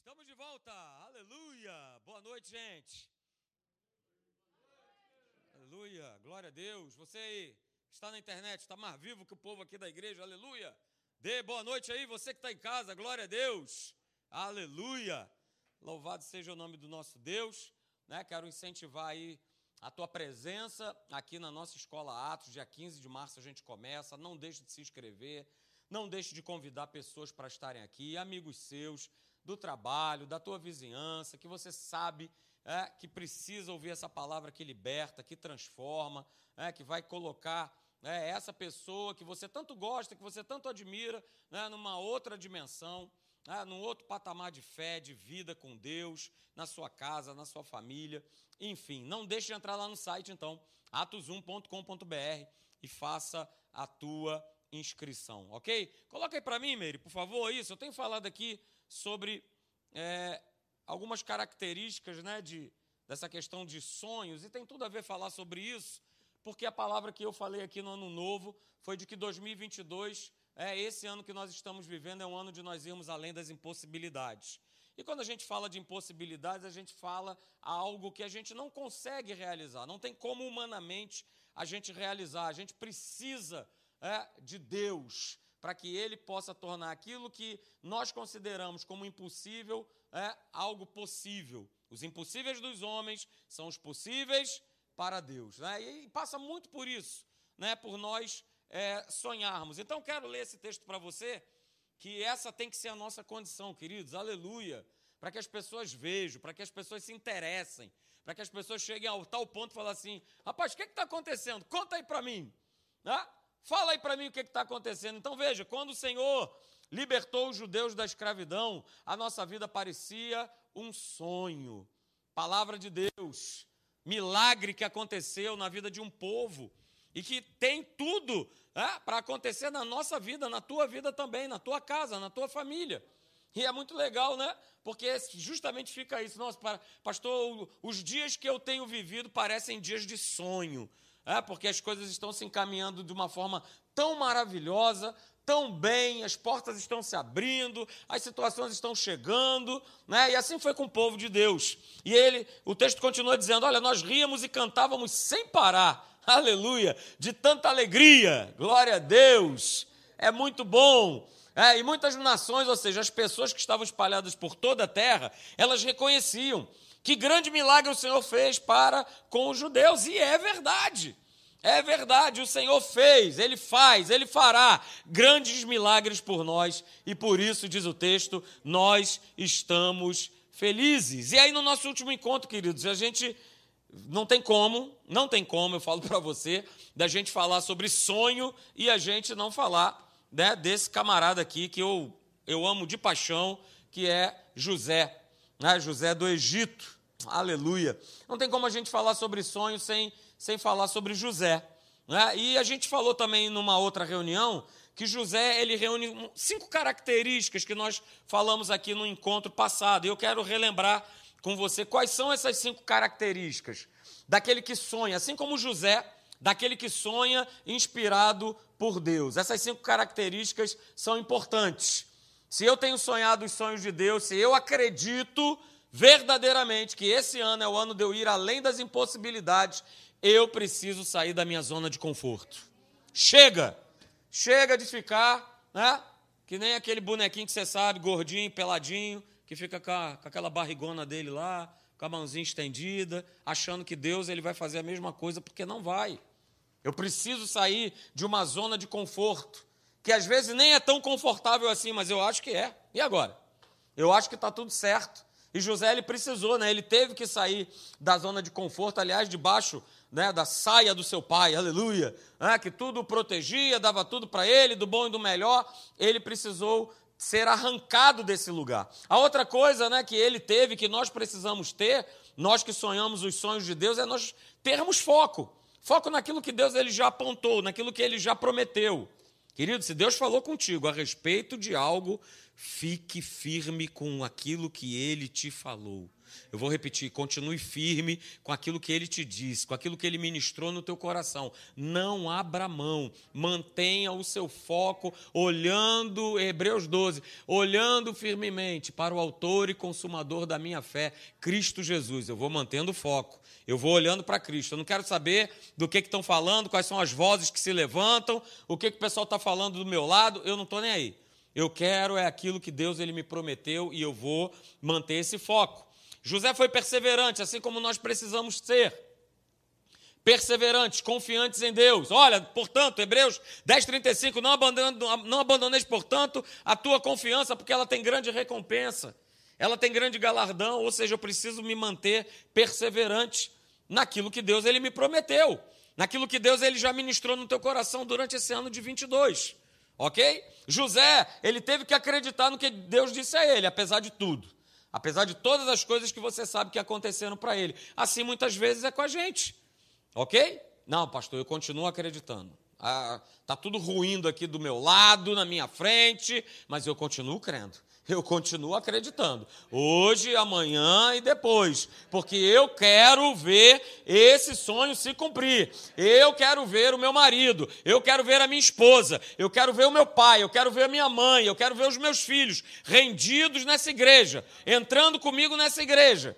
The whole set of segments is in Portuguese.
Estamos de volta. Aleluia. Boa noite, gente. Aleluia. Glória a Deus. Você aí que está na internet, está mais vivo que o povo aqui da igreja. Aleluia. Dê boa noite aí, você que está em casa. Glória a Deus. Aleluia. Louvado seja o nome do nosso Deus. Né? Quero incentivar aí a tua presença aqui na nossa escola Atos, dia 15 de março a gente começa. Não deixe de se inscrever, não deixe de convidar pessoas para estarem aqui, amigos seus, do trabalho, da tua vizinhança, que você sabe é, que precisa ouvir essa palavra que liberta, que transforma, é, que vai colocar é, essa pessoa que você tanto gosta, que você tanto admira, né, numa outra dimensão né, num outro patamar de fé, de vida com Deus, na sua casa, na sua família, enfim. Não deixe de entrar lá no site, então, atos1.com.br e faça a tua inscrição, ok? Coloca aí para mim, Meire, por favor, isso. Eu tenho falado aqui sobre é, algumas características né, de, dessa questão de sonhos, e tem tudo a ver falar sobre isso, porque a palavra que eu falei aqui no ano novo foi de que 2022 é, esse ano que nós estamos vivendo é um ano de nós irmos além das impossibilidades. E quando a gente fala de impossibilidades, a gente fala algo que a gente não consegue realizar, não tem como humanamente a gente realizar. A gente precisa é, de Deus para que Ele possa tornar aquilo que nós consideramos como impossível é, algo possível. Os impossíveis dos homens são os possíveis para Deus. Né? E passa muito por isso, né? por nós é, sonharmos. Então, quero ler esse texto para você, que essa tem que ser a nossa condição, queridos, aleluia, para que as pessoas vejam, para que as pessoas se interessem, para que as pessoas cheguem ao tal ponto e falem assim: rapaz, o que está acontecendo? Conta aí para mim. Né? Fala aí para mim o que está acontecendo. Então, veja, quando o Senhor libertou os judeus da escravidão, a nossa vida parecia um sonho. Palavra de Deus, milagre que aconteceu na vida de um povo e que tem tudo é, para acontecer na nossa vida, na tua vida também, na tua casa, na tua família. E é muito legal, né? Porque justamente fica isso. Nossa, pastor, os dias que eu tenho vivido parecem dias de sonho. É, porque as coisas estão se encaminhando de uma forma tão maravilhosa, tão bem, as portas estão se abrindo, as situações estão chegando, né? E assim foi com o povo de Deus. E ele, o texto continua dizendo: Olha, nós ríamos e cantávamos sem parar aleluia, de tanta alegria, glória a Deus, é muito bom. É, e muitas nações, ou seja, as pessoas que estavam espalhadas por toda a terra, elas reconheciam que grande milagre o Senhor fez para com os judeus, e é verdade. É verdade, o Senhor fez, Ele faz, Ele fará grandes milagres por nós, e por isso, diz o texto, nós estamos felizes. E aí, no nosso último encontro, queridos, a gente não tem como, não tem como, eu falo para você, da gente falar sobre sonho e a gente não falar né, desse camarada aqui que eu, eu amo de paixão, que é José, né, José do Egito. Aleluia. Não tem como a gente falar sobre sonho sem, sem falar sobre José. Né? E a gente falou também numa outra reunião que José ele reúne cinco características que nós falamos aqui no encontro passado. E eu quero relembrar com você quais são essas cinco características daquele que sonha, assim como José, daquele que sonha inspirado por Deus. Essas cinco características são importantes. Se eu tenho sonhado os sonhos de Deus, se eu acredito verdadeiramente que esse ano é o ano de eu ir além das impossibilidades, eu preciso sair da minha zona de conforto. Chega! Chega de ficar, né? Que nem aquele bonequinho que você sabe, gordinho, peladinho, que fica com, a, com aquela barrigona dele lá, com a mãozinha estendida, achando que Deus ele vai fazer a mesma coisa, porque não vai. Eu preciso sair de uma zona de conforto, que às vezes nem é tão confortável assim, mas eu acho que é. E agora? Eu acho que está tudo certo. E José ele precisou, né? Ele teve que sair da zona de conforto, aliás, debaixo né, da saia do seu pai, aleluia, né, que tudo protegia, dava tudo para ele, do bom e do melhor. Ele precisou ser arrancado desse lugar. A outra coisa né, que ele teve, que nós precisamos ter, nós que sonhamos os sonhos de Deus, é nós termos foco. Foco naquilo que Deus ele já apontou, naquilo que ele já prometeu. Querido, se Deus falou contigo a respeito de algo, fique firme com aquilo que ele te falou. Eu vou repetir, continue firme com aquilo que ele te disse, com aquilo que ele ministrou no teu coração. Não abra mão, mantenha o seu foco olhando, Hebreus 12, olhando firmemente para o autor e consumador da minha fé, Cristo Jesus. Eu vou mantendo o foco. Eu vou olhando para Cristo. Eu não quero saber do que estão falando, quais são as vozes que se levantam, o que, que o pessoal está falando do meu lado. Eu não estou nem aí. Eu quero é aquilo que Deus ele me prometeu e eu vou manter esse foco. José foi perseverante, assim como nós precisamos ser. Perseverantes, confiantes em Deus. Olha, portanto, Hebreus 10, 35, não, não abandoneis, portanto, a tua confiança, porque ela tem grande recompensa, ela tem grande galardão, ou seja, eu preciso me manter perseverante naquilo que Deus ele me prometeu, naquilo que Deus ele já ministrou no teu coração durante esse ano de 22. Ok? José, ele teve que acreditar no que Deus disse a ele, apesar de tudo. Apesar de todas as coisas que você sabe que aconteceram para ele. Assim muitas vezes é com a gente. Ok? Não, pastor, eu continuo acreditando. Ah, tá tudo ruindo aqui do meu lado, na minha frente, mas eu continuo crendo eu continuo acreditando. Hoje, amanhã e depois. Porque eu quero ver esse sonho se cumprir. Eu quero ver o meu marido. Eu quero ver a minha esposa. Eu quero ver o meu pai. Eu quero ver a minha mãe. Eu quero ver os meus filhos rendidos nessa igreja. Entrando comigo nessa igreja.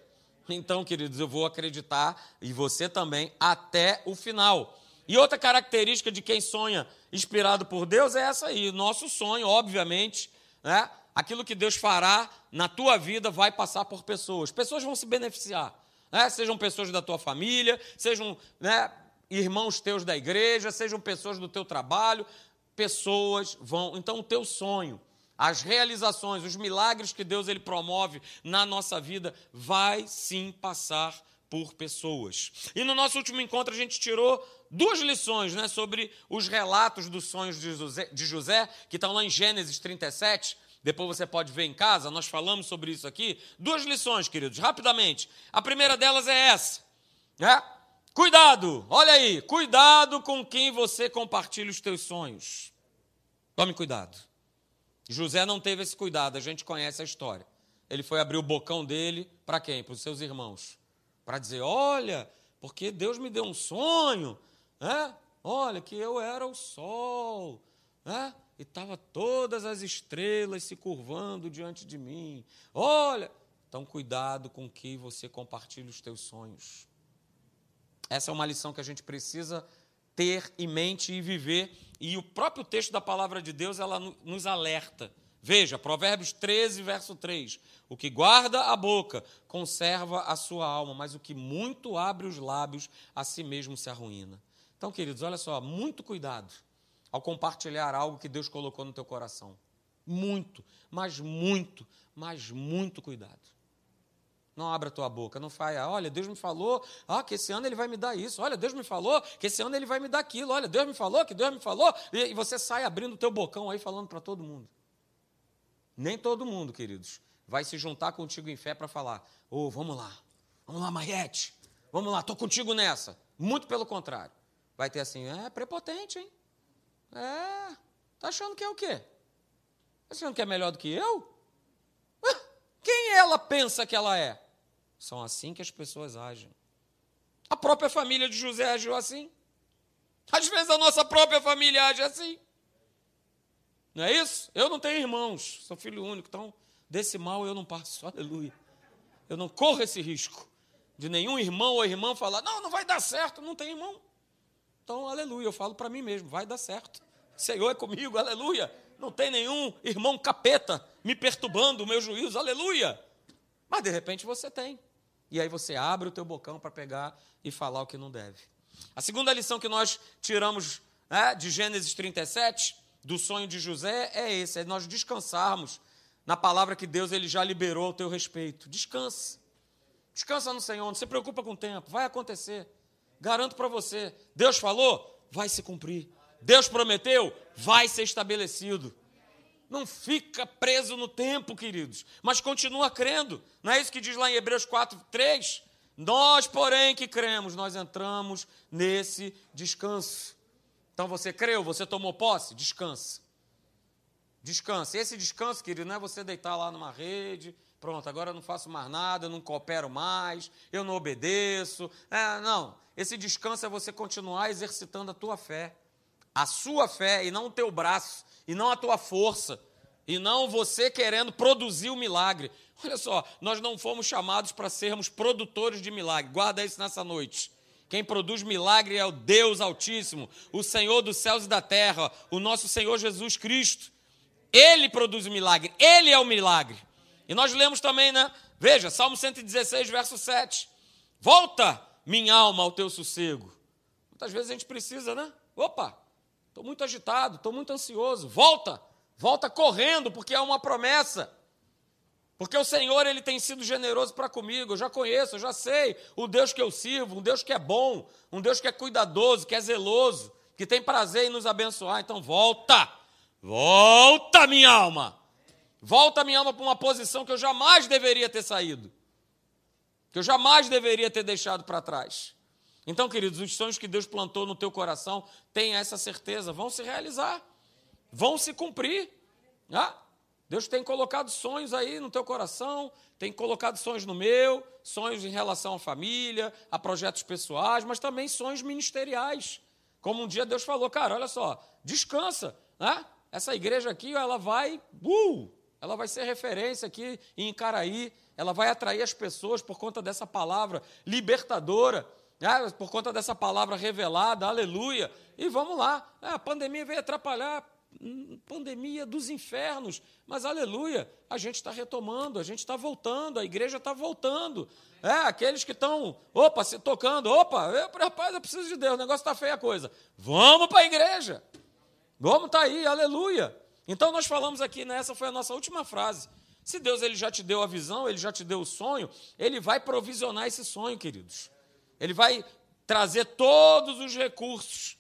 Então, queridos, eu vou acreditar, e você também, até o final. E outra característica de quem sonha inspirado por Deus é essa aí. Nosso sonho, obviamente, né? aquilo que Deus fará na tua vida vai passar por pessoas. Pessoas vão se beneficiar. Né? Sejam pessoas da tua família, sejam né, irmãos teus da igreja, sejam pessoas do teu trabalho. Pessoas vão. Então, o teu sonho, as realizações, os milagres que Deus ele promove na nossa vida, vai sim passar por pessoas. E no nosso último encontro a gente tirou duas lições né, sobre os relatos dos sonhos de José, de José, que estão lá em Gênesis 37. Depois você pode ver em casa, nós falamos sobre isso aqui. Duas lições, queridos, rapidamente. A primeira delas é essa. Né? Cuidado, olha aí, cuidado com quem você compartilha os teus sonhos. Tome cuidado. José não teve esse cuidado, a gente conhece a história. Ele foi abrir o bocão dele para quem? Para os seus irmãos. Para dizer: olha, porque Deus me deu um sonho, né? olha, que eu era o sol. Né? e estava todas as estrelas se curvando diante de mim. Olha, então cuidado com que você compartilha os teus sonhos. Essa é uma lição que a gente precisa ter em mente e viver, e o próprio texto da palavra de Deus ela nos alerta. Veja, Provérbios 13, verso 3. O que guarda a boca conserva a sua alma, mas o que muito abre os lábios a si mesmo se arruína. Então, queridos, olha só, muito cuidado ao compartilhar algo que Deus colocou no teu coração. Muito, mas muito, mas muito cuidado. Não abra tua boca, não faia, olha, Deus me falou ah, que esse ano ele vai me dar isso, olha, Deus me falou que esse ano ele vai me dar aquilo, olha, Deus me falou que Deus me falou, e, você sai abrindo o teu bocão aí falando para todo mundo. Nem todo mundo, queridos, vai se juntar contigo em fé para falar, ô, oh, vamos lá, vamos lá, Mariette, vamos lá, estou contigo nessa. Muito pelo contrário. Vai ter assim, é prepotente, hein? É, tá achando que é o quê? Tá achando que é melhor do que eu? Quem ela pensa que ela é? São assim que as pessoas agem. A própria família de José agiu assim. Às vezes a nossa própria família age assim. Não é isso? Eu não tenho irmãos, sou filho único, então desse mal eu não passo, aleluia. Eu não corro esse risco de nenhum irmão ou irmã falar: não, não vai dar certo, não tem irmão. Então, aleluia, eu falo para mim mesmo, vai dar certo. Senhor é comigo, aleluia. Não tem nenhum irmão capeta me perturbando o meu juízo, aleluia. Mas de repente você tem. E aí você abre o teu bocão para pegar e falar o que não deve. A segunda lição que nós tiramos né, de Gênesis 37, do sonho de José, é esse: é nós descansarmos na palavra que Deus ele já liberou ao teu respeito. Descansa. Descansa no Senhor, não se preocupa com o tempo, vai acontecer. Garanto para você, Deus falou, vai se cumprir. Deus prometeu, vai ser estabelecido. Não fica preso no tempo, queridos, mas continua crendo. Não é isso que diz lá em Hebreus 4, 3? Nós, porém, que cremos, nós entramos nesse descanso. Então você creu, você tomou posse, descansa. Descanse. Esse descanso, querido, não é você deitar lá numa rede, pronto, agora eu não faço mais nada, eu não coopero mais, eu não obedeço. É, não. Esse descanso é você continuar exercitando a tua fé. A sua fé e não o teu braço, e não a tua força, e não você querendo produzir o milagre. Olha só, nós não fomos chamados para sermos produtores de milagre. Guarda isso nessa noite. Quem produz milagre é o Deus Altíssimo, o Senhor dos céus e da terra, o nosso Senhor Jesus Cristo. Ele produz o milagre, ele é o milagre. E nós lemos também, né? Veja, Salmo 116, verso 7. Volta, minha alma, ao teu sossego. Muitas vezes a gente precisa, né? Opa, estou muito agitado, estou muito ansioso. Volta, volta correndo, porque é uma promessa. Porque o Senhor ele tem sido generoso para comigo, eu já conheço, eu já sei o Deus que eu sirvo, um Deus que é bom, um Deus que é cuidadoso, que é zeloso, que tem prazer em nos abençoar. Então volta, volta minha alma, volta minha alma para uma posição que eu jamais deveria ter saído, que eu jamais deveria ter deixado para trás. Então, queridos, os sonhos que Deus plantou no teu coração, tenha essa certeza, vão se realizar, vão se cumprir. Ah, Deus tem colocado sonhos aí no teu coração, tem colocado sonhos no meu, sonhos em relação à família, a projetos pessoais, mas também sonhos ministeriais. Como um dia Deus falou, cara, olha só, descansa, né? Essa igreja aqui, ela vai, uh, ela vai ser referência aqui em Icaraí, ela vai atrair as pessoas por conta dessa palavra libertadora, né? por conta dessa palavra revelada, aleluia. E vamos lá, é, a pandemia veio atrapalhar pandemia dos infernos, mas aleluia, a gente está retomando, a gente está voltando, a igreja está voltando. É, aqueles que estão, opa, se tocando, opa, eu, rapaz, eu preciso de Deus, o negócio está feia a coisa. Vamos para a igreja. Vamos estar tá aí, aleluia. Então nós falamos aqui, né, essa foi a nossa última frase. Se Deus ele já te deu a visão, ele já te deu o sonho, ele vai provisionar esse sonho, queridos. Ele vai trazer todos os recursos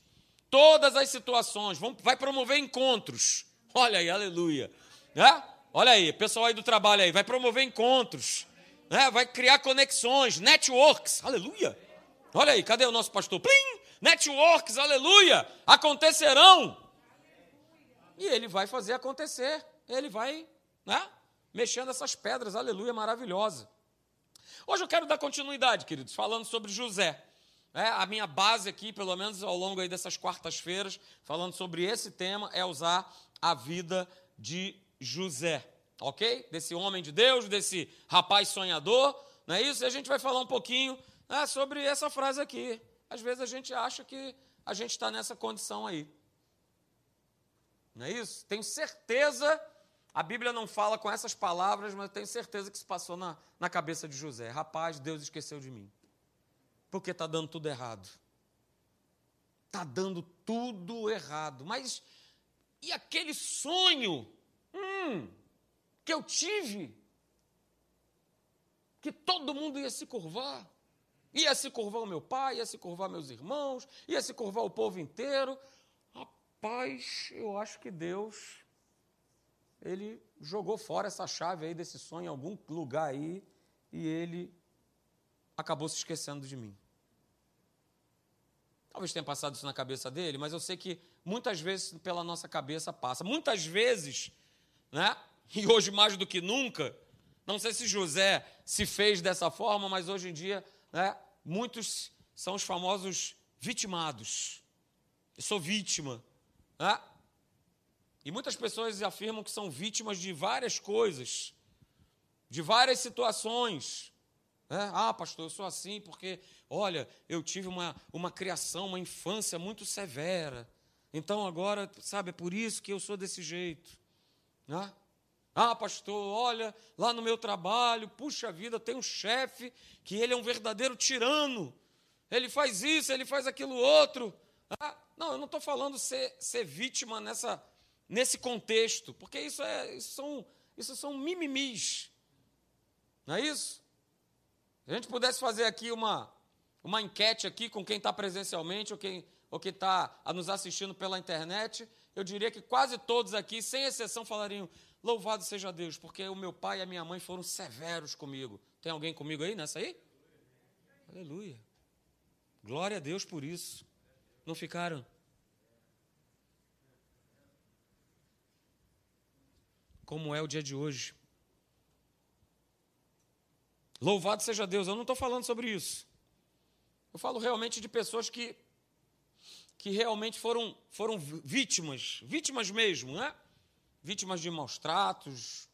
todas as situações, vai promover encontros. Olha aí, aleluia. É? Olha aí, pessoal aí do trabalho aí, vai promover encontros, né? vai criar conexões, networks, aleluia. Olha aí, cadê o nosso pastor? Plim! Networks, aleluia, acontecerão. E ele vai fazer acontecer, ele vai, né? Mexendo essas pedras, aleluia, maravilhosa. Hoje eu quero dar continuidade, queridos, falando sobre José. É, a minha base aqui, pelo menos ao longo dessas quartas-feiras, falando sobre esse tema, é usar a vida de José, ok? Desse homem de Deus, desse rapaz sonhador, não é isso? E a gente vai falar um pouquinho né, sobre essa frase aqui. Às vezes a gente acha que a gente está nessa condição aí. Não é isso? Tenho certeza, a Bíblia não fala com essas palavras, mas tenho certeza que se passou na, na cabeça de José. Rapaz, Deus esqueceu de mim porque está dando tudo errado. Está dando tudo errado. Mas e aquele sonho hum, que eu tive? Que todo mundo ia se curvar. Ia se curvar o meu pai, ia se curvar meus irmãos, ia se curvar o povo inteiro. Rapaz, eu acho que Deus, ele jogou fora essa chave aí desse sonho em algum lugar aí e ele acabou se esquecendo de mim. Talvez tenha passado isso na cabeça dele, mas eu sei que muitas vezes pela nossa cabeça passa. Muitas vezes, né? E hoje mais do que nunca, não sei se José se fez dessa forma, mas hoje em dia, né, muitos são os famosos vitimados. Eu sou vítima. Né? E muitas pessoas afirmam que são vítimas de várias coisas, de várias situações. É? Ah, pastor, eu sou assim porque, olha, eu tive uma, uma criação, uma infância muito severa. Então agora, sabe, é por isso que eu sou desse jeito. Né? Ah, pastor, olha, lá no meu trabalho, puxa vida, tem um chefe que ele é um verdadeiro tirano. Ele faz isso, ele faz aquilo outro. Ah, não, eu não estou falando ser, ser vítima nessa, nesse contexto, porque isso, é, isso, são, isso são mimimis. Não é isso? Se a gente pudesse fazer aqui uma, uma enquete aqui com quem está presencialmente ou quem ou que está nos assistindo pela internet, eu diria que quase todos aqui, sem exceção, falariam: Louvado seja Deus, porque o meu pai e a minha mãe foram severos comigo. Tem alguém comigo aí nessa aí? Aleluia. Glória a Deus por isso. Não ficaram? como é o dia de hoje. Louvado seja Deus, eu não estou falando sobre isso. Eu falo realmente de pessoas que, que realmente foram, foram vítimas, vítimas mesmo, né? Vítimas de maus tratos,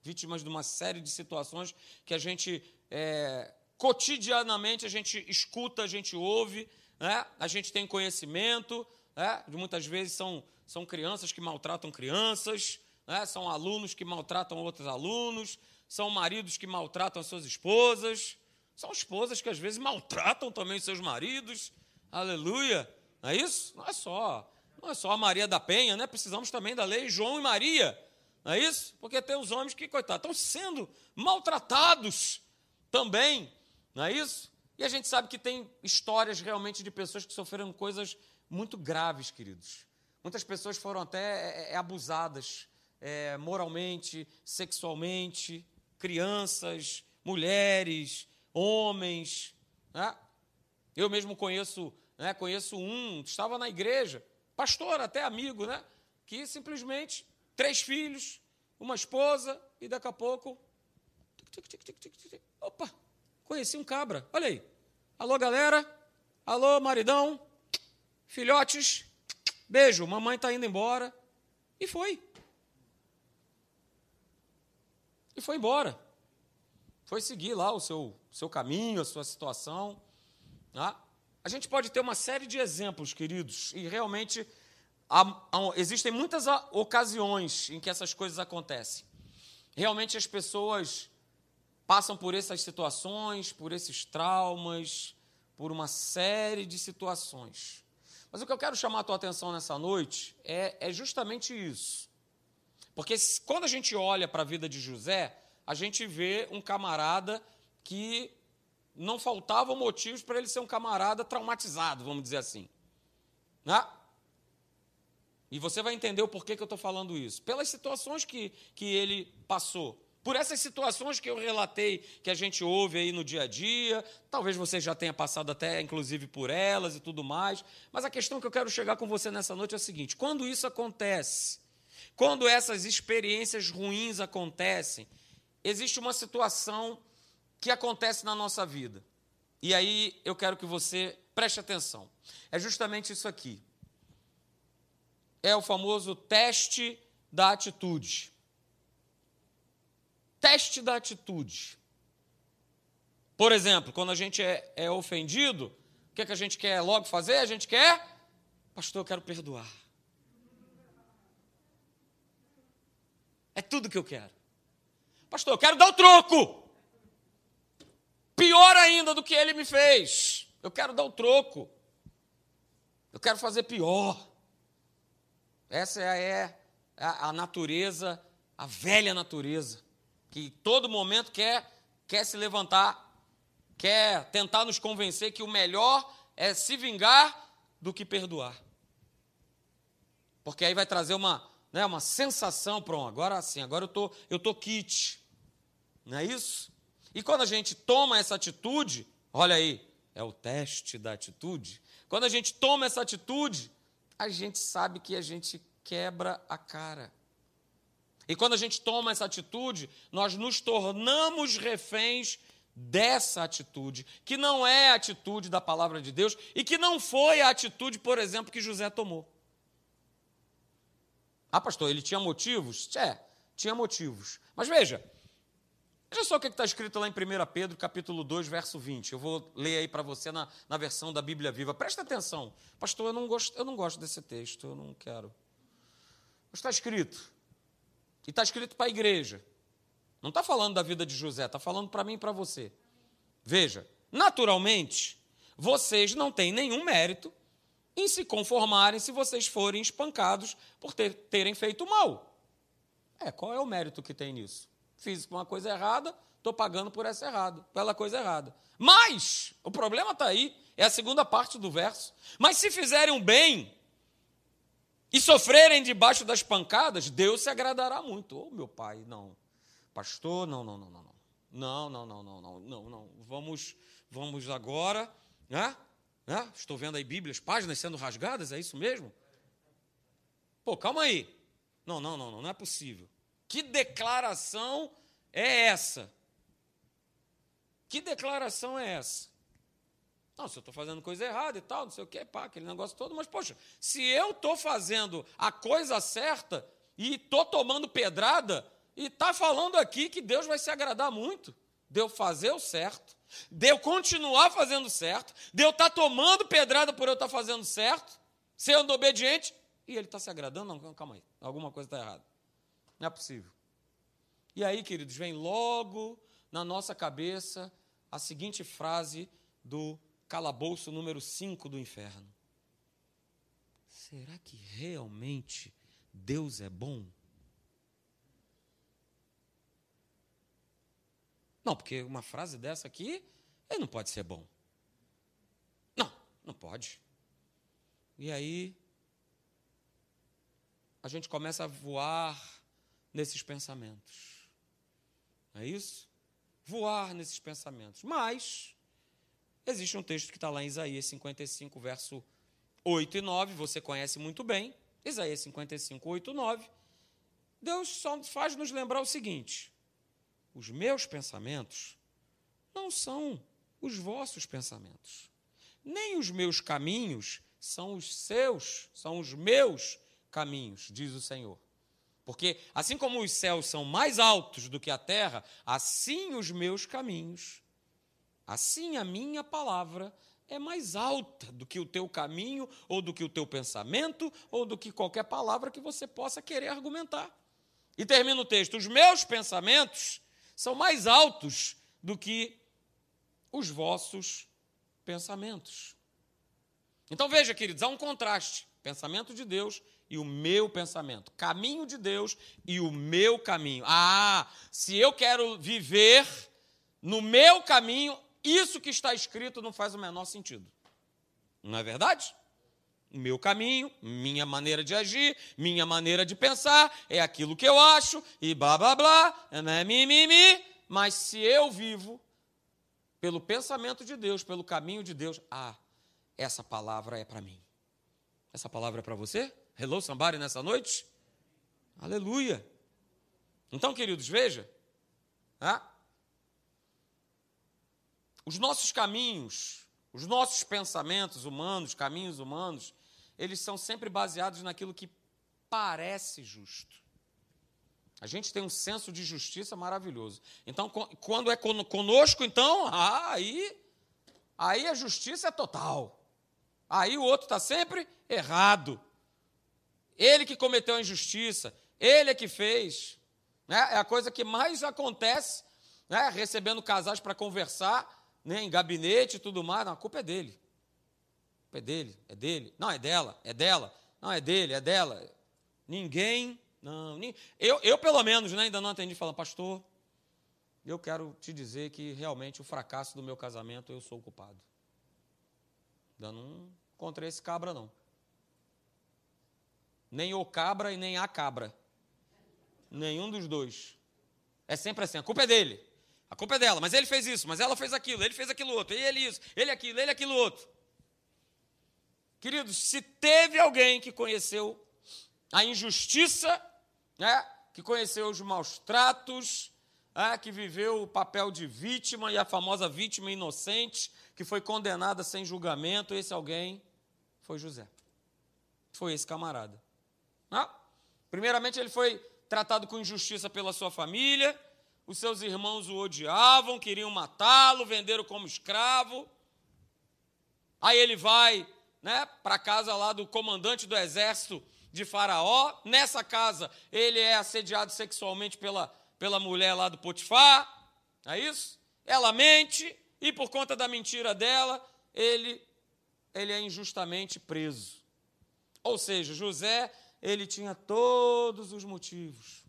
vítimas de uma série de situações que a gente é, cotidianamente a gente escuta, a gente ouve, né? a gente tem conhecimento, né? muitas vezes são, são crianças que maltratam crianças, né? são alunos que maltratam outros alunos, são maridos que maltratam suas esposas, são esposas que às vezes maltratam também seus maridos. Aleluia! Não é isso? Não é só, não é só a Maria da Penha, né? Precisamos também da lei João e Maria. Não é isso? Porque tem os homens que, coitados, estão sendo maltratados também. Não é isso? E a gente sabe que tem histórias realmente de pessoas que sofreram coisas muito graves, queridos. Muitas pessoas foram até é, é, abusadas é, moralmente, sexualmente, crianças, mulheres, homens. Né? Eu mesmo conheço, né, conheço um, estava na igreja, pastor, até amigo, né, que simplesmente três filhos, uma esposa e daqui a pouco. Opa, conheci um cabra, olha aí. Alô, galera. Alô, maridão. Filhotes. Beijo, mamãe está indo embora. E foi. E foi embora. Foi seguir lá o seu, seu caminho, a sua situação. Tá? A gente pode ter uma série de exemplos, queridos, e realmente há, há, existem muitas ocasiões em que essas coisas acontecem. Realmente as pessoas passam por essas situações, por esses traumas, por uma série de situações. Mas o que eu quero chamar a tua atenção nessa noite é, é justamente isso. Porque quando a gente olha para a vida de José, a gente vê um camarada que não faltavam motivos para ele ser um camarada traumatizado, vamos dizer assim. Né? E você vai entender o porquê que eu estou falando isso. Pelas situações que, que ele passou. Por essas situações que eu relatei, que a gente ouve aí no dia a dia, talvez você já tenha passado até, inclusive, por elas e tudo mais. Mas a questão que eu quero chegar com você nessa noite é a seguinte: quando isso acontece, quando essas experiências ruins acontecem, existe uma situação que acontece na nossa vida. E aí eu quero que você preste atenção. É justamente isso aqui. É o famoso teste da atitude. Teste da atitude. Por exemplo, quando a gente é, é ofendido, o que, é que a gente quer logo fazer? A gente quer, pastor, eu quero perdoar. É tudo que eu quero. Pastor, eu quero dar o troco. Pior ainda do que ele me fez. Eu quero dar o troco. Eu quero fazer pior. Essa é a, a natureza, a velha natureza, que todo momento quer, quer se levantar, quer tentar nos convencer que o melhor é se vingar do que perdoar. Porque aí vai trazer uma, né, uma sensação, pronto, agora sim, agora eu tô, eu tô kit. Não é isso? E quando a gente toma essa atitude, olha aí, é o teste da atitude. Quando a gente toma essa atitude, a gente sabe que a gente quebra a cara. E quando a gente toma essa atitude, nós nos tornamos reféns dessa atitude, que não é a atitude da palavra de Deus e que não foi a atitude, por exemplo, que José tomou. Ah, pastor, ele tinha motivos? É, tinha motivos. Mas veja, Veja só o que está escrito lá em 1 Pedro, capítulo 2, verso 20. Eu vou ler aí para você na, na versão da Bíblia Viva. Presta atenção. Pastor, eu não gosto, eu não gosto desse texto, eu não quero. Está escrito. E está escrito para a igreja. Não está falando da vida de José, está falando para mim e para você. Veja, naturalmente, vocês não têm nenhum mérito em se conformarem se vocês forem espancados por ter, terem feito mal. É, qual é o mérito que tem nisso? fiz uma coisa errada, estou pagando por essa errada, pela coisa errada. Mas, o problema está aí, é a segunda parte do verso. Mas se fizerem um bem e sofrerem debaixo das pancadas, Deus se agradará muito. Ô oh, meu pai, não. Pastor, não, não, não, não, não. Não, não, não, não, não, não, não. Vamos, vamos agora, né? Né? Estou vendo aí Bíblias, páginas sendo rasgadas, é isso mesmo? Pô, calma aí. Não, não, não, não, não é possível. Que declaração é essa? Que declaração é essa? Não, se eu estou fazendo coisa errada e tal, não sei o que, pá, aquele negócio todo, mas, poxa, se eu estou fazendo a coisa certa e estou tomando pedrada, e está falando aqui que Deus vai se agradar muito de eu fazer o certo, de eu continuar fazendo certo, de eu estar tá tomando pedrada por eu estar tá fazendo certo, sendo obediente, e ele está se agradando? Não, calma aí, alguma coisa está errada. Não é possível. E aí, queridos, vem logo na nossa cabeça a seguinte frase do calabouço número 5 do inferno: Será que realmente Deus é bom? Não, porque uma frase dessa aqui, não pode ser bom. Não, não pode. E aí, a gente começa a voar nesses pensamentos. É isso? Voar nesses pensamentos. Mas, existe um texto que está lá em Isaías 55, verso 8 e 9, você conhece muito bem. Isaías 55, 8 e 9. Deus só faz nos lembrar o seguinte: os meus pensamentos não são os vossos pensamentos, nem os meus caminhos são os seus, são os meus caminhos, diz o Senhor. Porque assim como os céus são mais altos do que a terra, assim os meus caminhos, assim a minha palavra é mais alta do que o teu caminho, ou do que o teu pensamento, ou do que qualquer palavra que você possa querer argumentar. E termina o texto: os meus pensamentos são mais altos do que os vossos pensamentos. Então veja, queridos, há um contraste: pensamento de Deus e o meu pensamento, caminho de Deus e o meu caminho. Ah, se eu quero viver no meu caminho, isso que está escrito não faz o menor sentido. Não é verdade? Meu caminho, minha maneira de agir, minha maneira de pensar, é aquilo que eu acho, e blá blá blá, é mimimi. Mas se eu vivo pelo pensamento de Deus, pelo caminho de Deus, ah, essa palavra é para mim. Essa palavra é para você? Hello, somebody, nessa noite? Aleluia. Então, queridos, veja. Ah, os nossos caminhos, os nossos pensamentos humanos, caminhos humanos, eles são sempre baseados naquilo que parece justo. A gente tem um senso de justiça maravilhoso. Então, quando é conosco, então, aí, aí a justiça é total. Aí o outro está sempre errado. Ele que cometeu a injustiça, ele é que fez. Né? É a coisa que mais acontece, né? recebendo casais para conversar, né? em gabinete e tudo mais. A culpa é dele é dele, é dele. Não, é dela, é dela. Não, é dele, é dela. Ninguém, não. Eu, eu, pelo menos, né, ainda não atendi falando, pastor, eu quero te dizer que realmente o fracasso do meu casamento eu sou o culpado. Ainda não encontrei esse cabra, não. Nem o cabra e nem a cabra. Nenhum dos dois. É sempre assim, a culpa é dele. A culpa é dela, mas ele fez isso, mas ela fez aquilo, ele fez aquilo outro, e ele isso, ele aquilo, ele aquilo outro. Queridos, se teve alguém que conheceu a injustiça, né, que conheceu os maus tratos, né, que viveu o papel de vítima e a famosa vítima inocente, que foi condenada sem julgamento, esse alguém foi José. Foi esse camarada. Né? Primeiramente, ele foi tratado com injustiça pela sua família, os seus irmãos o odiavam, queriam matá-lo, venderam como escravo. Aí ele vai né, para a casa lá do comandante do exército de Faraó. Nessa casa, ele é assediado sexualmente pela, pela mulher lá do Potifar. É isso? Ela mente e, por conta da mentira dela, ele, ele é injustamente preso. Ou seja, José, ele tinha todos os motivos.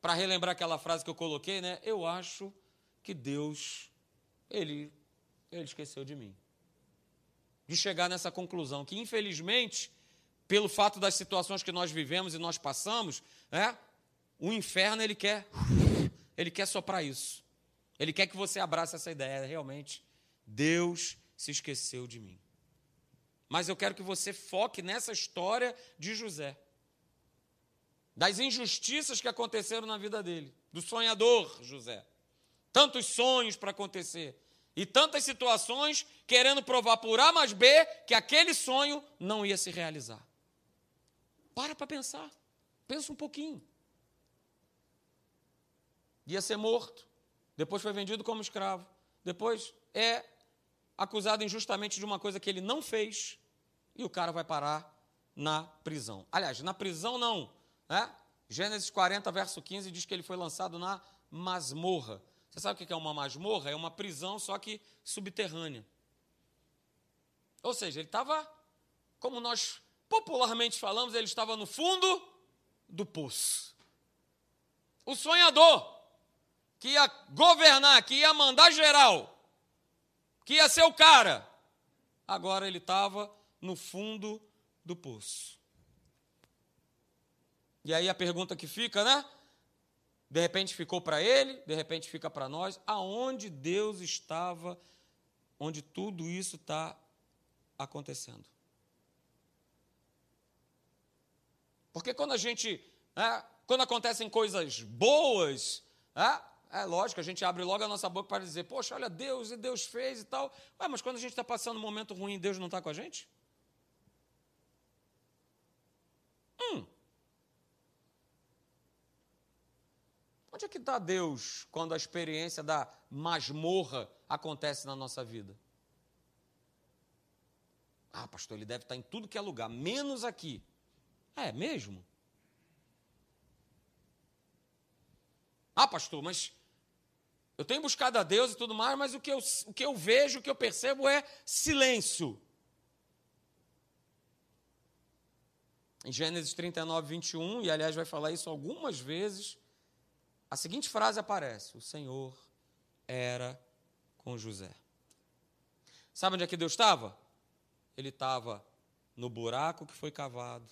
Para relembrar aquela frase que eu coloquei, né? Eu acho que Deus, ele, ele esqueceu de mim de chegar nessa conclusão, que infelizmente, pelo fato das situações que nós vivemos e nós passamos, né, o inferno ele quer, ele quer soprar isso. Ele quer que você abrace essa ideia, realmente. Deus se esqueceu de mim. Mas eu quero que você foque nessa história de José. das injustiças que aconteceram na vida dele, do sonhador José. Tantos sonhos para acontecer e tantas situações querendo provar por A mais B que aquele sonho não ia se realizar. Para para pensar. Pensa um pouquinho. Ia ser morto, depois foi vendido como escravo, depois é acusado injustamente de uma coisa que ele não fez e o cara vai parar na prisão. Aliás, na prisão não. Né? Gênesis 40, verso 15 diz que ele foi lançado na masmorra. Você sabe o que é uma masmorra? É uma prisão, só que subterrânea. Ou seja, ele estava, como nós popularmente falamos, ele estava no fundo do poço. O sonhador, que ia governar, que ia mandar geral, que ia ser o cara, agora ele estava no fundo do poço. E aí a pergunta que fica, né? De repente ficou para ele, de repente fica para nós. Aonde Deus estava, onde tudo isso está acontecendo? Porque quando a gente, né, quando acontecem coisas boas, né, é lógico, a gente abre logo a nossa boca para dizer, poxa, olha, Deus e Deus fez e tal. Ué, mas quando a gente está passando um momento ruim, Deus não está com a gente? Hum. Onde é que está Deus quando a experiência da masmorra acontece na nossa vida? Ah, pastor, ele deve estar em tudo que é lugar, menos aqui. É mesmo? Ah, pastor, mas eu tenho buscado a Deus e tudo mais, mas o que eu, o que eu vejo, o que eu percebo é silêncio. Em Gênesis 39, 21, e aliás vai falar isso algumas vezes, a seguinte frase aparece: O Senhor era com José. Sabe onde é que Deus estava? Ele estava no buraco que foi cavado,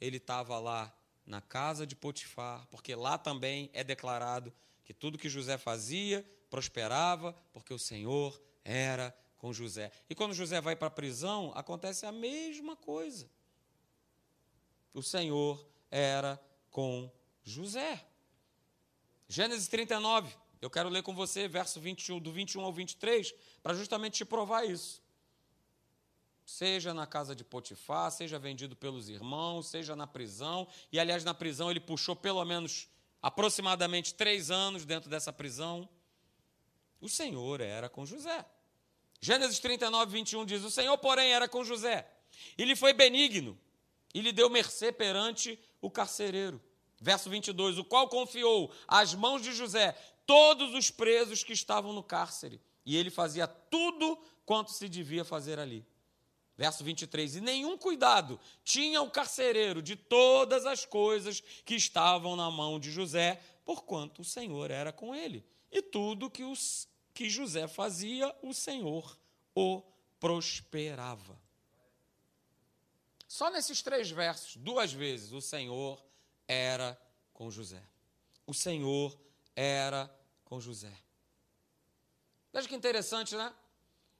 ele estava lá na casa de Potifar, porque lá também é declarado que tudo que José fazia prosperava, porque o Senhor era com José. E quando José vai para a prisão, acontece a mesma coisa. O Senhor era com José. Gênesis 39, eu quero ler com você, verso 21, do 21 ao 23, para justamente te provar isso. Seja na casa de Potifar, seja vendido pelos irmãos, seja na prisão, e aliás, na prisão ele puxou pelo menos aproximadamente três anos dentro dessa prisão. O Senhor era com José. Gênesis 39, 21 diz: O Senhor, porém, era com José, e lhe foi benigno, e lhe deu mercê perante o carcereiro. Verso 22: O qual confiou às mãos de José todos os presos que estavam no cárcere, e ele fazia tudo quanto se devia fazer ali. Verso 23: E nenhum cuidado tinha o carcereiro de todas as coisas que estavam na mão de José, porquanto o Senhor era com ele. E tudo que, os, que José fazia, o Senhor o prosperava. Só nesses três versos, duas vezes, o Senhor era com José. O Senhor era com José. Veja que interessante, né?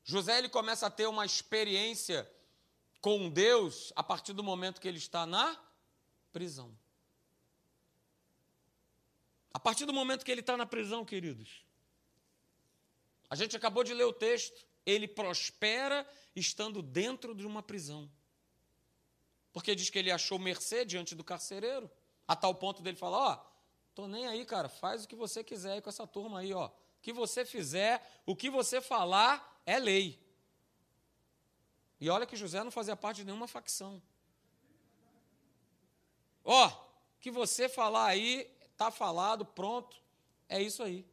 José ele começa a ter uma experiência com Deus a partir do momento que ele está na prisão. A partir do momento que ele está na prisão, queridos. A gente acabou de ler o texto. Ele prospera estando dentro de uma prisão. Porque diz que ele achou mercê diante do carcereiro. A tal ponto dele falar, ó, tô nem aí, cara, faz o que você quiser aí com essa turma aí, ó. O que você fizer, o que você falar é lei. E olha que José não fazia parte de nenhuma facção. Ó, o que você falar aí, tá falado, pronto, é isso aí.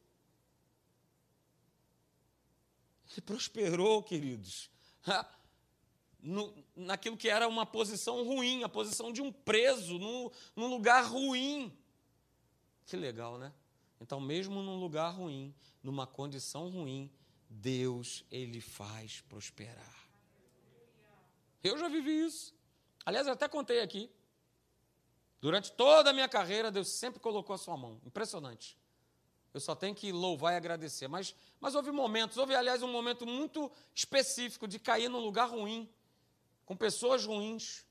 Ele prosperou, queridos, no, naquilo que era uma posição ruim, a posição de um preso, num, num lugar ruim. Que legal, né? Então, mesmo num lugar ruim, numa condição ruim, Deus, Ele faz prosperar. Eu já vivi isso. Aliás, eu até contei aqui. Durante toda a minha carreira, Deus sempre colocou a sua mão. Impressionante. Eu só tenho que louvar e agradecer. Mas, mas houve momentos, houve, aliás, um momento muito específico de cair num lugar ruim, com pessoas ruins,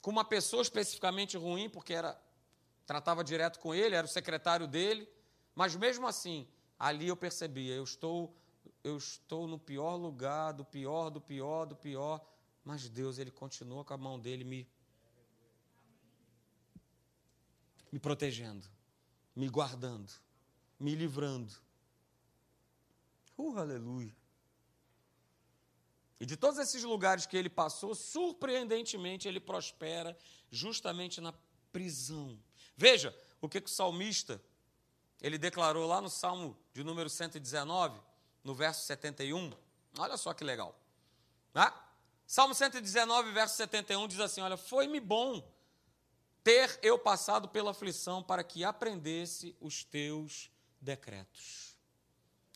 com uma pessoa especificamente ruim, porque era tratava direto com ele, era o secretário dele, mas mesmo assim, ali eu percebia, eu estou eu estou no pior lugar, do pior, do pior, do pior, mas Deus ele continua com a mão dele me me protegendo, me guardando, me livrando. Uh, aleluia. E de todos esses lugares que ele passou, surpreendentemente ele prospera justamente na prisão. Veja o que, que o salmista ele declarou lá no Salmo de número 119, no verso 71. Olha só que legal. Né? Salmo 119, verso 71 diz assim: Olha, foi-me bom ter eu passado pela aflição para que aprendesse os teus decretos.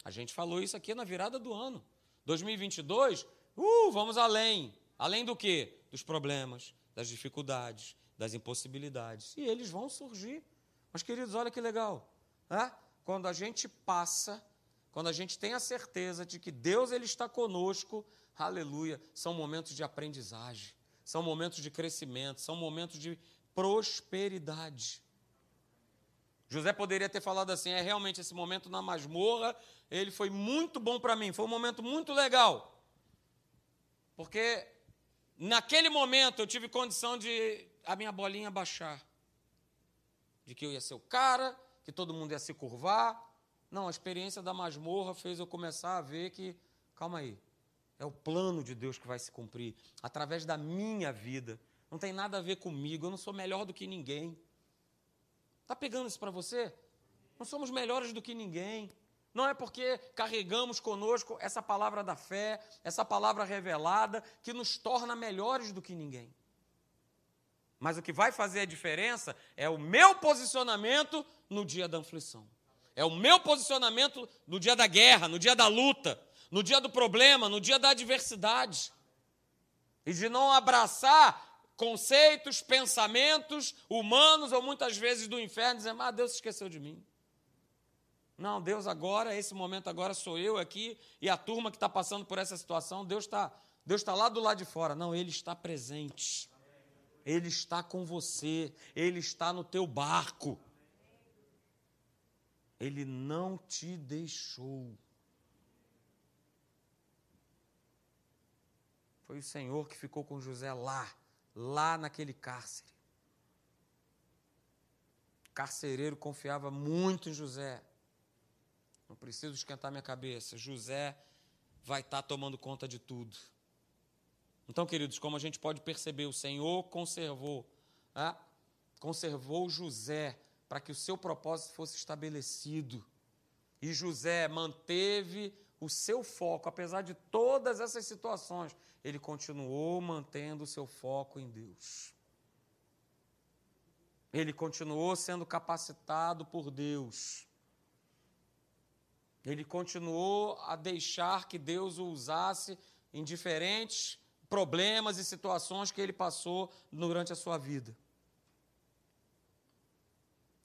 A gente falou isso aqui na virada do ano. 2022 Uh, vamos além. Além do quê? Dos problemas, das dificuldades, das impossibilidades. E eles vão surgir. Mas, queridos, olha que legal. Né? Quando a gente passa, quando a gente tem a certeza de que Deus ele está conosco, aleluia, são momentos de aprendizagem, são momentos de crescimento, são momentos de prosperidade. José poderia ter falado assim: é realmente esse momento na masmorra, ele foi muito bom para mim, foi um momento muito legal. Porque naquele momento eu tive condição de a minha bolinha baixar. De que eu ia ser o cara, que todo mundo ia se curvar. Não, a experiência da masmorra fez eu começar a ver que, calma aí, é o plano de Deus que vai se cumprir através da minha vida. Não tem nada a ver comigo, eu não sou melhor do que ninguém. Está pegando isso para você? Não somos melhores do que ninguém. Não é porque carregamos conosco essa palavra da fé, essa palavra revelada, que nos torna melhores do que ninguém. Mas o que vai fazer a diferença é o meu posicionamento no dia da aflição. É o meu posicionamento no dia da guerra, no dia da luta, no dia do problema, no dia da adversidade. E de não abraçar conceitos, pensamentos humanos ou muitas vezes do inferno, dizendo: Ah, Deus esqueceu de mim. Não, Deus agora, esse momento agora sou eu aqui e a turma que está passando por essa situação, Deus está Deus está lá do lado de fora. Não, Ele está presente. Ele está com você. Ele está no teu barco. Ele não te deixou. Foi o Senhor que ficou com José lá, lá naquele cárcere. O carcereiro confiava muito em José. Não preciso esquentar minha cabeça. José vai estar tá tomando conta de tudo. Então, queridos, como a gente pode perceber, o Senhor conservou, né? conservou José para que o seu propósito fosse estabelecido. E José manteve o seu foco, apesar de todas essas situações, ele continuou mantendo o seu foco em Deus. Ele continuou sendo capacitado por Deus. Ele continuou a deixar que Deus o usasse em diferentes problemas e situações que ele passou durante a sua vida.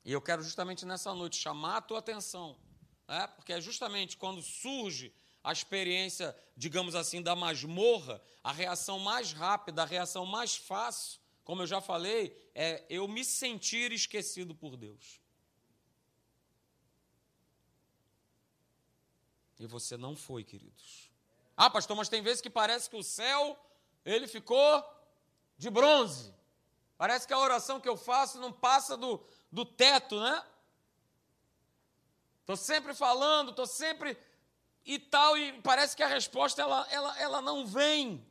E eu quero justamente nessa noite chamar a tua atenção, né? porque é justamente quando surge a experiência, digamos assim, da masmorra, a reação mais rápida, a reação mais fácil, como eu já falei, é eu me sentir esquecido por Deus. E você não foi, queridos. Ah, pastor, mas tem vezes que parece que o céu, ele ficou de bronze. Parece que a oração que eu faço não passa do, do teto, né? Estou sempre falando, estou sempre e tal, e parece que a resposta ela, ela, ela não vem.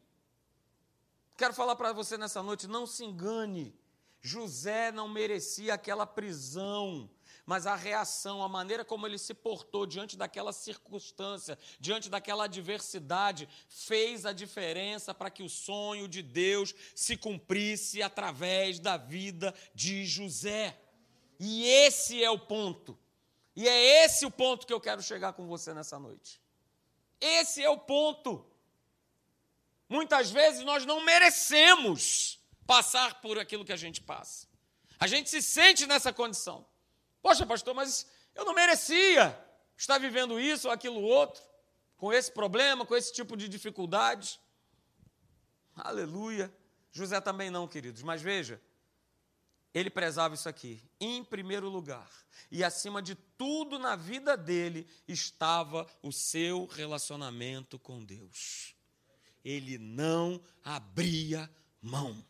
Quero falar para você nessa noite, não se engane. José não merecia aquela prisão mas a reação, a maneira como ele se portou diante daquela circunstância, diante daquela adversidade, fez a diferença para que o sonho de Deus se cumprisse através da vida de José. E esse é o ponto. E é esse o ponto que eu quero chegar com você nessa noite. Esse é o ponto. Muitas vezes nós não merecemos passar por aquilo que a gente passa. A gente se sente nessa condição. Poxa, pastor, mas eu não merecia estar vivendo isso ou aquilo outro, com esse problema, com esse tipo de dificuldade. Aleluia. José também não, queridos, mas veja, ele prezava isso aqui, em primeiro lugar. E acima de tudo na vida dele estava o seu relacionamento com Deus. Ele não abria mão.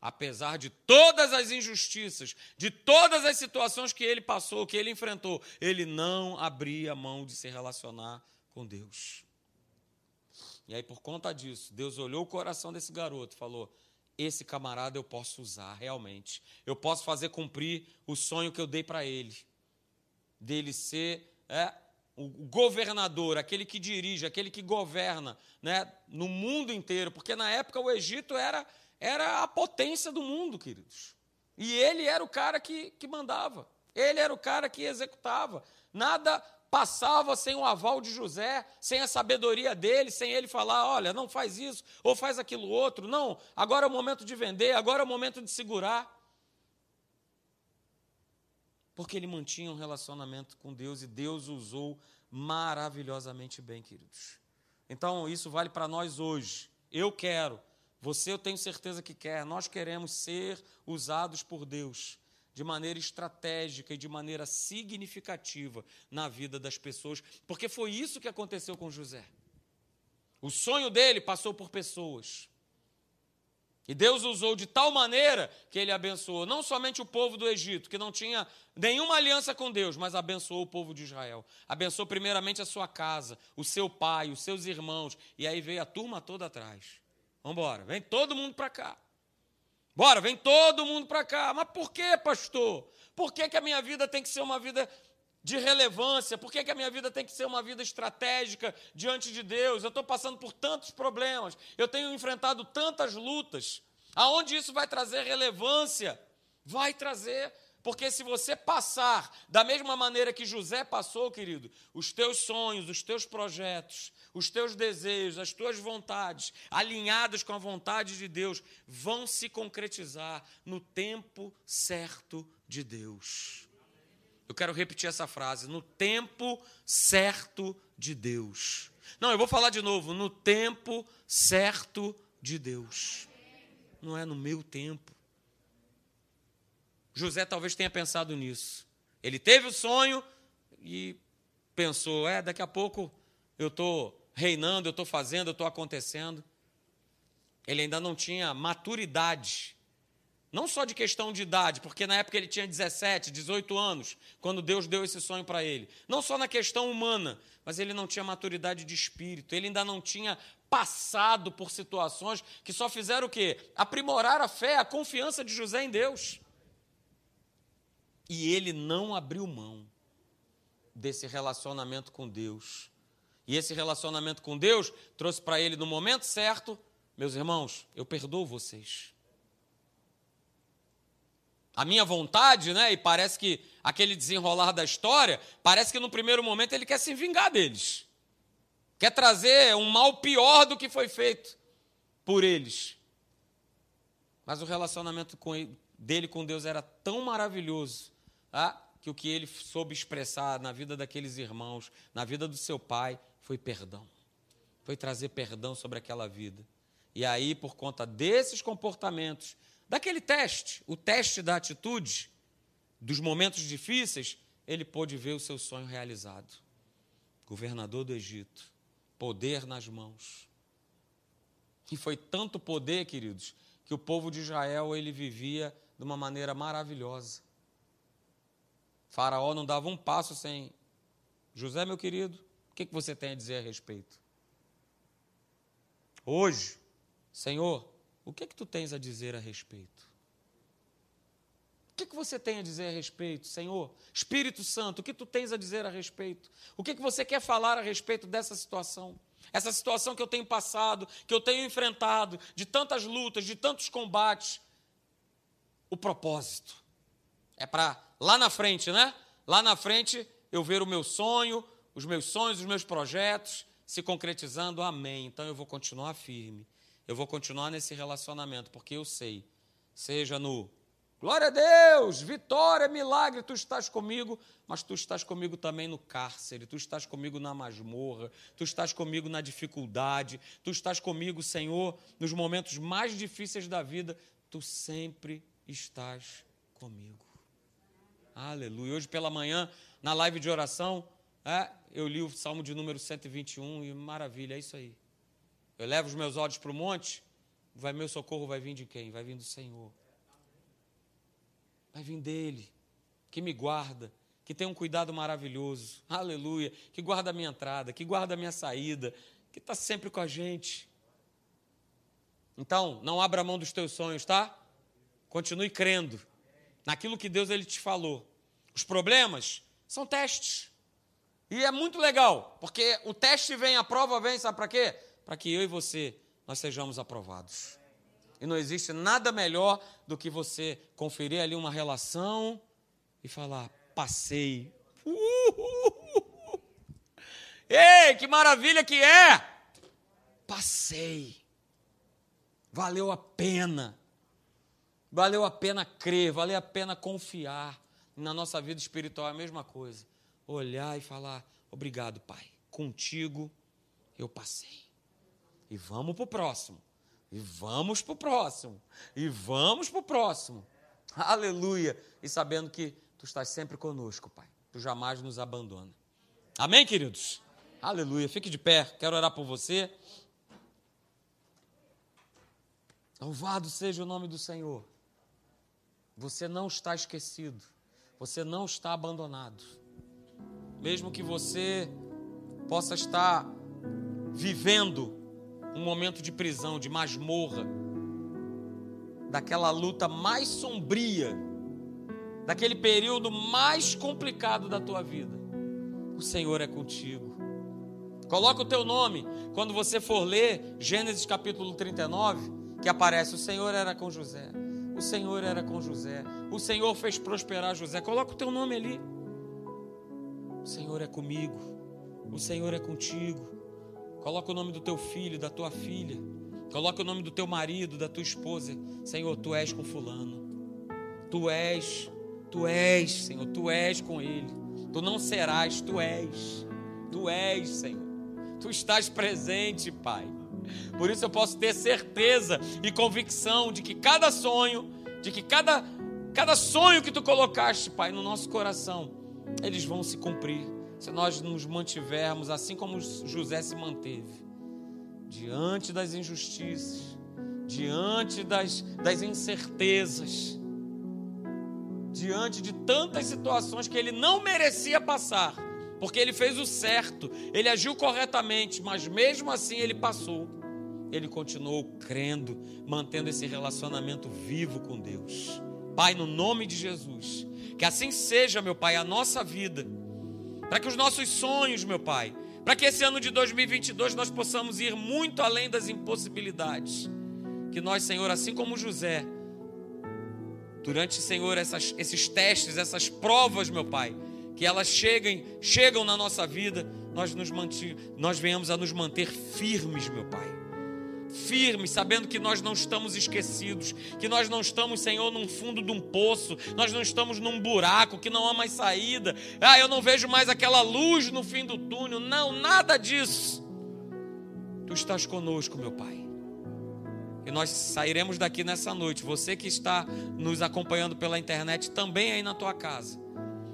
Apesar de todas as injustiças, de todas as situações que ele passou, que ele enfrentou, ele não abria mão de se relacionar com Deus. E aí, por conta disso, Deus olhou o coração desse garoto e falou: esse camarada eu posso usar realmente. Eu posso fazer cumprir o sonho que eu dei para ele, dele ser é, o governador, aquele que dirige, aquele que governa né, no mundo inteiro, porque na época o Egito era, era a potência do mundo, queridos. E ele era o cara que, que mandava, ele era o cara que executava. Nada passava sem o aval de José, sem a sabedoria dele, sem ele falar: olha, não faz isso ou faz aquilo outro. Não, agora é o momento de vender, agora é o momento de segurar. Porque ele mantinha um relacionamento com Deus e Deus usou maravilhosamente bem, queridos. Então, isso vale para nós hoje. Eu quero, você eu tenho certeza que quer, nós queremos ser usados por Deus de maneira estratégica e de maneira significativa na vida das pessoas, porque foi isso que aconteceu com José. O sonho dele passou por pessoas. E Deus usou de tal maneira que ele abençoou não somente o povo do Egito, que não tinha nenhuma aliança com Deus, mas abençoou o povo de Israel. Abençoou primeiramente a sua casa, o seu pai, os seus irmãos, e aí veio a turma toda atrás. Vamos embora, vem todo mundo para cá. Bora, vem todo mundo para cá. Mas por que, pastor? Por que, que a minha vida tem que ser uma vida de relevância? Por que, que a minha vida tem que ser uma vida estratégica diante de Deus? Eu estou passando por tantos problemas, eu tenho enfrentado tantas lutas. Aonde isso vai trazer relevância? Vai trazer porque se você passar da mesma maneira que José passou, querido, os teus sonhos, os teus projetos, os teus desejos, as tuas vontades, alinhados com a vontade de Deus, vão se concretizar no tempo certo de Deus. Eu quero repetir essa frase: no tempo certo de Deus. Não, eu vou falar de novo: no tempo certo de Deus. Não é no meu tempo. José talvez tenha pensado nisso. Ele teve o sonho e pensou: é, daqui a pouco eu estou reinando, eu estou fazendo, eu estou acontecendo. Ele ainda não tinha maturidade. Não só de questão de idade, porque na época ele tinha 17, 18 anos, quando Deus deu esse sonho para ele. Não só na questão humana, mas ele não tinha maturidade de espírito. Ele ainda não tinha passado por situações que só fizeram o quê? Aprimorar a fé, a confiança de José em Deus. E ele não abriu mão desse relacionamento com Deus. E esse relacionamento com Deus trouxe para ele no momento certo, meus irmãos, eu perdoo vocês. A minha vontade, né? E parece que aquele desenrolar da história, parece que no primeiro momento ele quer se vingar deles. Quer trazer um mal pior do que foi feito por eles. Mas o relacionamento com ele, dele com Deus era tão maravilhoso ah, que o que ele soube expressar na vida daqueles irmãos, na vida do seu pai, foi perdão. Foi trazer perdão sobre aquela vida. E aí, por conta desses comportamentos, daquele teste, o teste da atitude, dos momentos difíceis, ele pôde ver o seu sonho realizado. Governador do Egito, poder nas mãos. E foi tanto poder, queridos, que o povo de Israel ele vivia de uma maneira maravilhosa. Faraó não dava um passo sem. José, meu querido, o que, você tem a dizer a respeito? Hoje, Senhor, o que, que tu tens a dizer a respeito? O que, que você tem a dizer a respeito, Senhor? Espírito Santo, o que tu tens a dizer a respeito? O que, que você quer falar a respeito dessa situação? Essa situação que eu tenho passado, que eu tenho enfrentado, de tantas lutas, de tantos combates. O propósito é para lá na frente, né? Lá na frente eu ver o meu sonho, os meus sonhos, os meus projetos se concretizando. Amém. Então eu vou continuar firme. Eu vou continuar nesse relacionamento, porque eu sei, seja no Glória a Deus, vitória, milagre, tu estás comigo, mas tu estás comigo também no cárcere, tu estás comigo na masmorra, tu estás comigo na dificuldade, tu estás comigo, Senhor, nos momentos mais difíceis da vida, tu sempre estás comigo. Aleluia. Hoje pela manhã, na live de oração, é, eu li o Salmo de número 121 e maravilha, é isso aí. Eu levo os meus olhos para o monte, vai meu socorro vai vir de quem? Vai vir do Senhor vai vir dele, que me guarda, que tem um cuidado maravilhoso, aleluia, que guarda a minha entrada, que guarda a minha saída, que está sempre com a gente. Então, não abra mão dos teus sonhos, tá? Continue crendo naquilo que Deus ele te falou. Os problemas são testes. E é muito legal, porque o teste vem, a prova vem, sabe para quê? Para que eu e você nós sejamos aprovados. E não existe nada melhor do que você conferir ali uma relação e falar: passei. Uhul. Ei, que maravilha que é! Passei. Valeu a pena. Valeu a pena crer, valeu a pena confiar. Na nossa vida espiritual é a mesma coisa. Olhar e falar: obrigado, Pai. Contigo eu passei. E vamos para o próximo. E vamos para o próximo. E vamos para o próximo. Aleluia. E sabendo que tu estás sempre conosco, Pai. Tu jamais nos abandona. Amém, queridos? Aleluia. Fique de pé. Quero orar por você. Louvado seja o nome do Senhor. Você não está esquecido. Você não está abandonado. Mesmo que você possa estar vivendo um momento de prisão, de masmorra, daquela luta mais sombria, daquele período mais complicado da tua vida. O Senhor é contigo. Coloca o teu nome quando você for ler Gênesis capítulo 39, que aparece: O Senhor era com José. O Senhor era com José. O Senhor fez prosperar José. Coloca o teu nome ali. O Senhor é comigo. O Senhor é contigo. Coloca o nome do teu filho, da tua filha. Coloca o nome do teu marido, da tua esposa. Senhor, tu és com fulano. Tu és, tu és, Senhor, tu és com ele. Tu não serás, tu és. Tu és, Senhor. Tu estás presente, Pai. Por isso eu posso ter certeza e convicção de que cada sonho, de que cada cada sonho que tu colocaste, Pai, no nosso coração, eles vão se cumprir se nós nos mantivermos assim como José se manteve, diante das injustiças, diante das, das incertezas, diante de tantas situações que ele não merecia passar, porque ele fez o certo, ele agiu corretamente, mas mesmo assim ele passou. Ele continuou crendo, mantendo esse relacionamento vivo com Deus. Pai, no nome de Jesus, que assim seja, meu Pai, a nossa vida para que os nossos sonhos, meu Pai, para que esse ano de 2022 nós possamos ir muito além das impossibilidades. Que nós, Senhor, assim como José, durante, Senhor, essas, esses testes, essas provas, meu Pai, que elas cheguem, chegam na nossa vida, nós, nos manti, nós venhamos a nos manter firmes, meu Pai firmes, sabendo que nós não estamos esquecidos, que nós não estamos, Senhor, num fundo de um poço, nós não estamos num buraco, que não há mais saída. Ah, eu não vejo mais aquela luz no fim do túnel. Não, nada disso. Tu estás conosco, meu Pai. E nós sairemos daqui nessa noite. Você que está nos acompanhando pela internet, também aí na tua casa.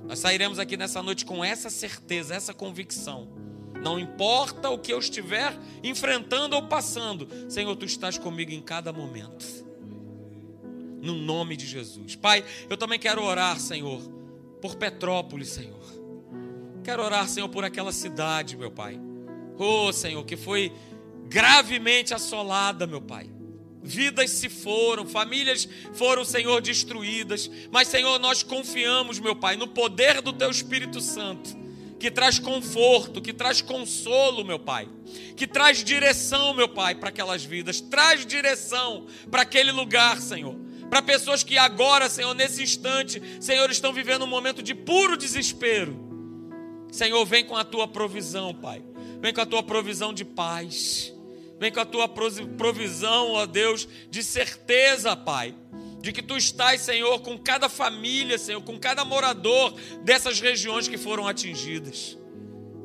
Nós sairemos aqui nessa noite com essa certeza, essa convicção não importa o que eu estiver enfrentando ou passando, Senhor, tu estás comigo em cada momento. No nome de Jesus. Pai, eu também quero orar, Senhor, por Petrópolis, Senhor. Quero orar, Senhor, por aquela cidade, meu Pai. Oh, Senhor, que foi gravemente assolada, meu Pai. Vidas se foram, famílias foram, Senhor, destruídas. Mas, Senhor, nós confiamos, meu Pai, no poder do Teu Espírito Santo que traz conforto, que traz consolo, meu Pai, que traz direção, meu Pai, para aquelas vidas, traz direção para aquele lugar, Senhor. Para pessoas que agora, Senhor, nesse instante, Senhor, estão vivendo um momento de puro desespero. Senhor, vem com a tua provisão, Pai. Vem com a tua provisão de paz. Vem com a tua provisão, ó Deus, de certeza, Pai de que tu estás, Senhor, com cada família, Senhor, com cada morador dessas regiões que foram atingidas.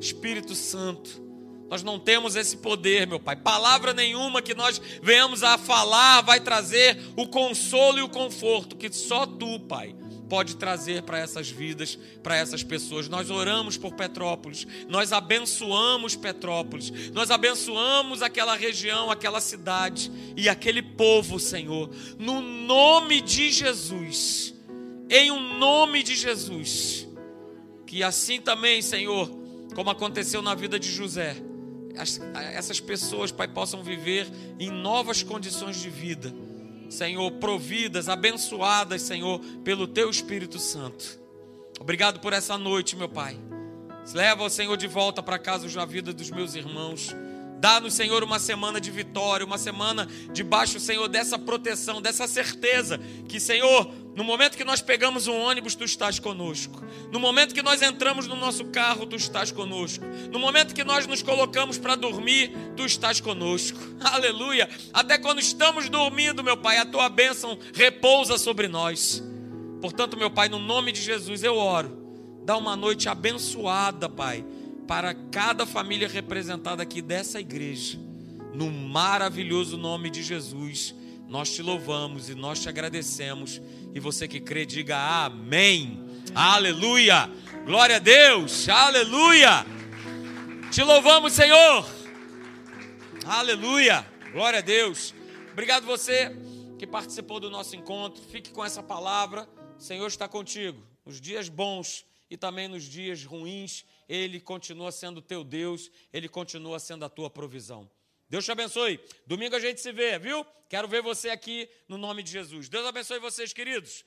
Espírito Santo, nós não temos esse poder, meu Pai. Palavra nenhuma que nós venhamos a falar vai trazer o consolo e o conforto que só tu, Pai, pode trazer para essas vidas, para essas pessoas. Nós oramos por Petrópolis, nós abençoamos Petrópolis, nós abençoamos aquela região, aquela cidade e aquele povo, Senhor, no nome de Jesus, em o um nome de Jesus. Que assim também, Senhor, como aconteceu na vida de José, essas pessoas, Pai, possam viver em novas condições de vida Senhor, providas, abençoadas, Senhor, pelo Teu Espírito Santo. Obrigado por essa noite, meu Pai. Leva o Senhor de volta para casa da vida dos meus irmãos. Dá-nos, Senhor, uma semana de vitória, uma semana debaixo, Senhor, dessa proteção, dessa certeza que, Senhor, no momento que nós pegamos um ônibus, tu estás conosco. No momento que nós entramos no nosso carro, tu estás conosco. No momento que nós nos colocamos para dormir, tu estás conosco. Aleluia. Até quando estamos dormindo, meu Pai, a tua bênção repousa sobre nós. Portanto, meu Pai, no nome de Jesus eu oro. Dá uma noite abençoada, Pai, para cada família representada aqui dessa igreja. No maravilhoso nome de Jesus. Nós te louvamos e nós te agradecemos. E você que crê, diga amém. Aleluia. Glória a Deus. Aleluia. Te louvamos, Senhor. Aleluia. Glória a Deus. Obrigado você que participou do nosso encontro. Fique com essa palavra. O Senhor está contigo. Nos dias bons e também nos dias ruins, Ele continua sendo teu Deus, Ele continua sendo a tua provisão. Deus te abençoe. Domingo a gente se vê, viu? Quero ver você aqui no nome de Jesus. Deus abençoe vocês, queridos.